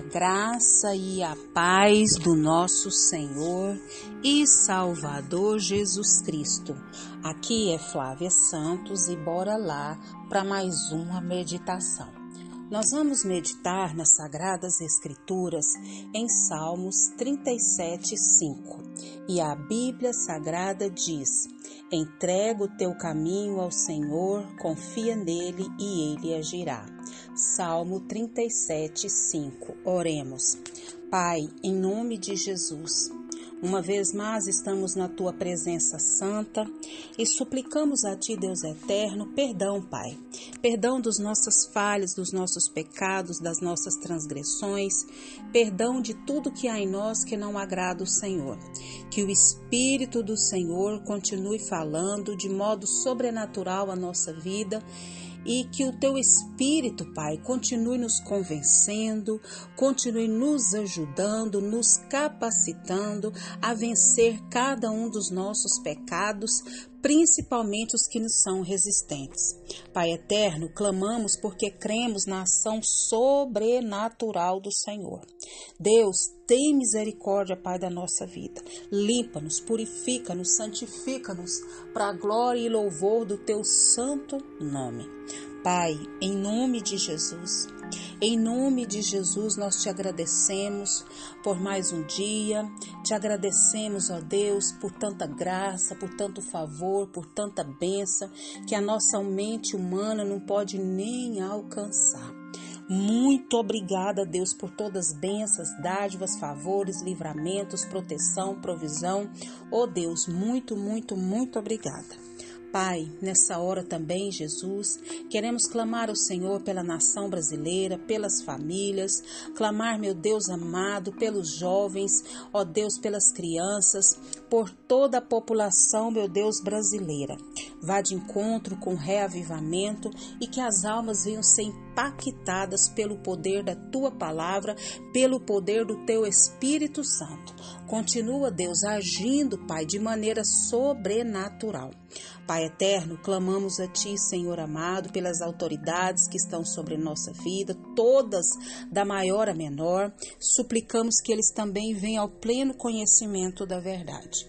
A graça e a paz do nosso Senhor e Salvador Jesus Cristo. Aqui é Flávia Santos e bora lá para mais uma meditação. Nós vamos meditar nas Sagradas Escrituras em Salmos 37, 5. E a Bíblia Sagrada diz: Entrega o teu caminho ao Senhor, confia nele e ele agirá. Salmo 37, 5. Oremos. Pai, em nome de Jesus, uma vez mais estamos na tua presença santa e suplicamos a ti, Deus eterno, perdão, Pai. Perdão dos nossas falhas, dos nossos pecados, das nossas transgressões, perdão de tudo que há em nós que não agrada o Senhor. Que o Espírito do Senhor continue falando de modo sobrenatural a nossa vida e que o teu Espírito, Pai, continue nos convencendo, continue nos ajudando, nos capacitando a vencer cada um dos nossos pecados, principalmente os que nos são resistentes. Pai eterno, clamamos porque cremos na ação sobrenatural do Senhor. Deus, tem misericórdia, Pai, da nossa vida. Limpa-nos, purifica-nos, santifica-nos para a glória e louvor do teu santo nome. Pai, em nome de Jesus, em nome de Jesus, nós te agradecemos por mais um dia, te agradecemos, ó Deus, por tanta graça, por tanto favor, por tanta bênção que a nossa mente humana não pode nem alcançar. Muito obrigada, Deus, por todas as bênçãos, dádivas, favores, livramentos, proteção, provisão. Oh Deus, muito, muito, muito obrigada. Pai, nessa hora também, Jesus, queremos clamar ao Senhor pela nação brasileira, pelas famílias, clamar, meu Deus amado, pelos jovens, ó Deus, pelas crianças, por toda a população, meu Deus, brasileira. Vá de encontro com reavivamento e que as almas venham ser impactadas pelo poder da tua palavra, pelo poder do teu Espírito Santo. Continua, Deus, agindo, Pai, de maneira sobrenatural. Pai eterno, clamamos a Ti, Senhor amado, pelas autoridades que estão sobre nossa vida, todas da maior a menor, suplicamos que eles também venham ao pleno conhecimento da verdade.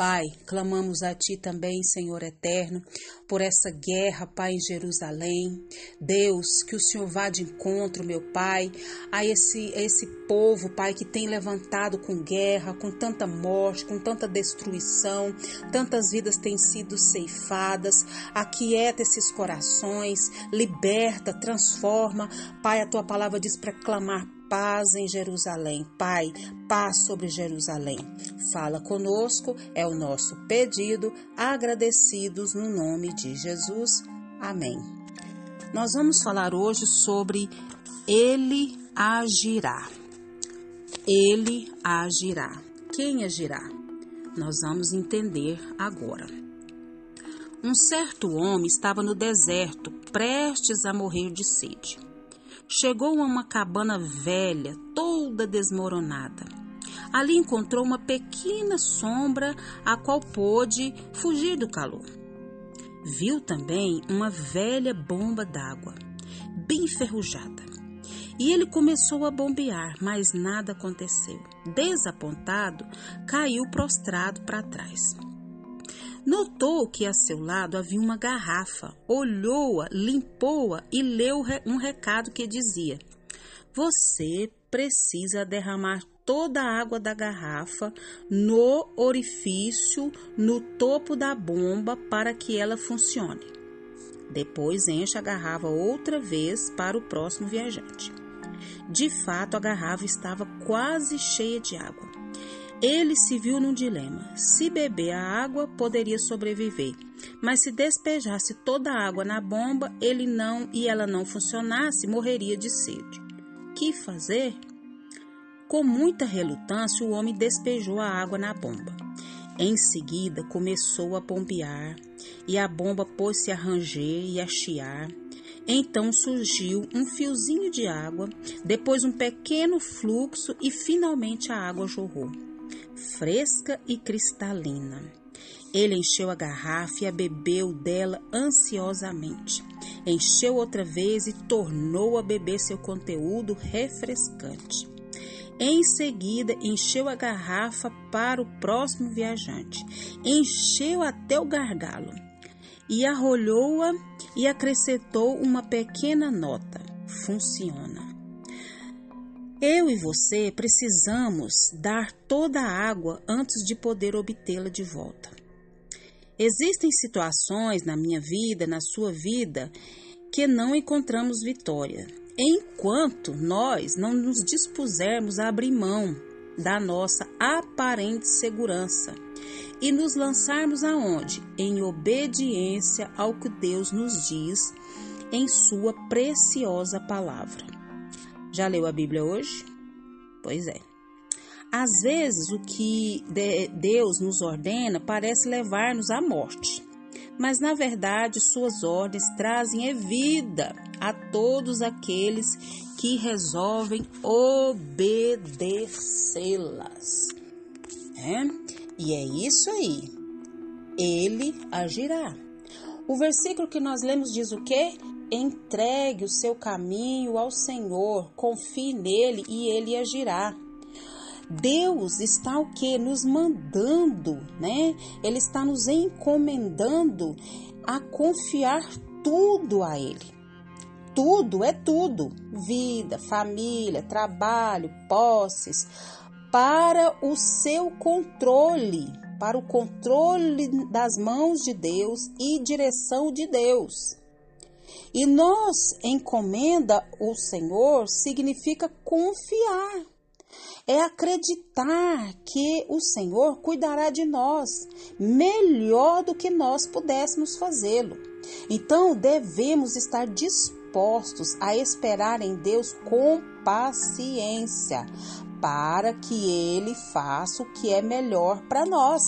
Pai, clamamos a Ti também, Senhor eterno, por essa guerra, Pai, em Jerusalém. Deus, que o Senhor vá de encontro, meu Pai, a esse, a esse povo, Pai, que tem levantado com guerra, com tanta morte, com tanta destruição, tantas vidas têm sido ceifadas. Aquieta esses corações, liberta, transforma. Pai, a Tua palavra diz para clamar paz em Jerusalém. Pai, paz sobre Jerusalém. Fala conosco, é o nosso pedido, agradecidos no nome de Jesus. Amém. Nós vamos falar hoje sobre Ele agirá. Ele agirá. Quem agirá? Nós vamos entender agora. Um certo homem estava no deserto, prestes a morrer de sede chegou a uma cabana velha, toda desmoronada. Ali encontrou uma pequena sombra a qual pôde fugir do calor. Viu também uma velha bomba d'água, bem enferrujada. E ele começou a bombear, mas nada aconteceu. Desapontado, caiu prostrado para trás. Notou que a seu lado havia uma garrafa, olhou-a, limpou-a e leu um recado que dizia: Você precisa derramar toda a água da garrafa no orifício no topo da bomba para que ela funcione. Depois enche a garrafa outra vez para o próximo viajante. De fato, a garrafa estava quase cheia de água. Ele se viu num dilema. Se beber a água, poderia sobreviver, mas se despejasse toda a água na bomba, ele não e ela não funcionasse, morreria de sede. Que fazer? Com muita relutância, o homem despejou a água na bomba. Em seguida, começou a bombear e a bomba pôs-se a ranger e a chiar. Então surgiu um fiozinho de água, depois um pequeno fluxo e finalmente a água jorrou fresca e cristalina. Ele encheu a garrafa e a bebeu dela ansiosamente. encheu outra vez e tornou a beber seu conteúdo refrescante. Em seguida, encheu a garrafa para o próximo viajante. Encheu até o gargalo e arrolhou-a e acrescentou uma pequena nota. Funciona. Eu e você precisamos dar toda a água antes de poder obtê-la de volta. Existem situações na minha vida, na sua vida, que não encontramos vitória, enquanto nós não nos dispusermos a abrir mão da nossa aparente segurança e nos lançarmos aonde? Em obediência ao que Deus nos diz em Sua preciosa palavra. Já leu a Bíblia hoje? Pois é. Às vezes, o que Deus nos ordena parece levar-nos à morte, mas na verdade, Suas ordens trazem vida a todos aqueles que resolvem obedecê-las. É? E é isso aí. Ele agirá. O versículo que nós lemos diz o quê? Entregue o seu caminho ao Senhor, confie nele e ele agirá. Deus está o que? Nos mandando, né? Ele está nos encomendando a confiar tudo a Ele. Tudo é tudo: vida, família, trabalho, posses, para o seu controle, para o controle das mãos de Deus e direção de Deus. E nós encomenda o Senhor significa confiar. É acreditar que o Senhor cuidará de nós melhor do que nós pudéssemos fazê-lo. Então devemos estar dispostos a esperar em Deus com paciência, para que Ele faça o que é melhor para nós.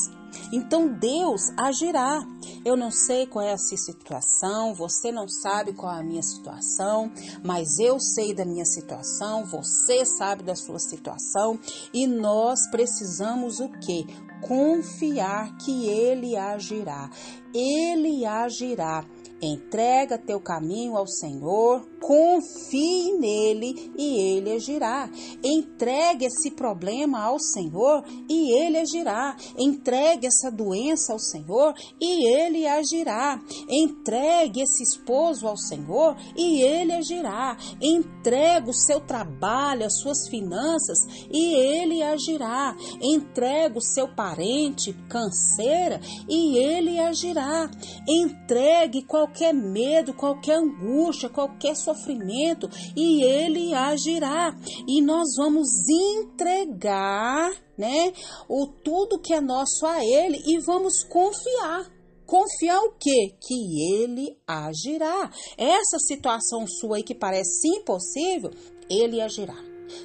Então Deus agirá. Eu não sei qual é a sua situação, você não sabe qual é a minha situação, mas eu sei da minha situação, você sabe da sua situação e nós precisamos o quê? Confiar que ele agirá. Ele agirá. Entrega teu caminho ao Senhor, confie nele e ele agirá. Entregue esse problema ao Senhor e ele agirá. Entregue essa doença ao Senhor e ele agirá. Entregue esse esposo ao Senhor e ele agirá. Entregue o seu trabalho, as suas finanças e ele agirá. Entregue o seu parente canseira e ele agirá. Entregue qualquer medo, qualquer angústia, qualquer sofrimento e ele agirá. E nós vamos entregar, né, o tudo que é nosso a ele e vamos confiar. Confiar o quê? Que ele agirá. Essa situação sua aí que parece impossível, ele agirá.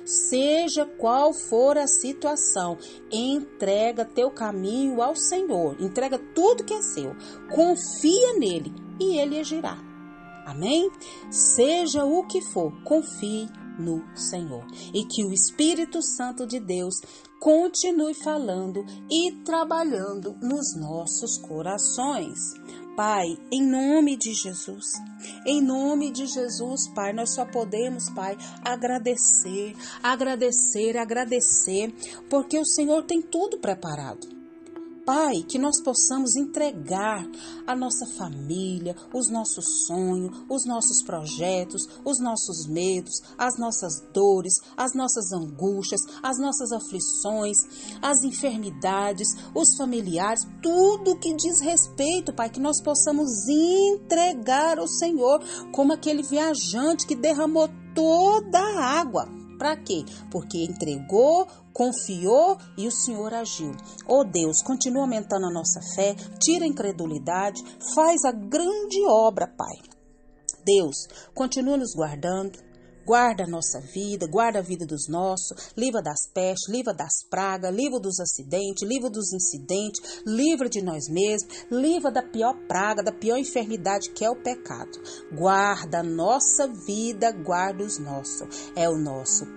Seja qual for a situação, entrega teu caminho ao Senhor, entrega tudo que é seu, confia nele e ele agirá. Amém? Seja o que for, confie no Senhor e que o Espírito Santo de Deus continue falando e trabalhando nos nossos corações. Pai, em nome de Jesus, em nome de Jesus, Pai, nós só podemos, Pai, agradecer, agradecer, agradecer, porque o Senhor tem tudo preparado. Pai, que nós possamos entregar a nossa família, os nossos sonhos, os nossos projetos, os nossos medos, as nossas dores, as nossas angústias, as nossas aflições, as enfermidades, os familiares, tudo que diz respeito, Pai, que nós possamos entregar ao Senhor, como aquele viajante que derramou toda a água para quê? Porque entregou, confiou e o Senhor agiu. Oh Deus, continua aumentando a nossa fé, tira a incredulidade, faz a grande obra, Pai. Deus, continua nos guardando, Guarda a nossa vida, guarda a vida dos nossos, livra das pestes, livra das pragas, livra dos acidentes, livra dos incidentes, livra de nós mesmos, livra da pior praga, da pior enfermidade que é o pecado. Guarda a nossa vida, guarda os nossos. É o nosso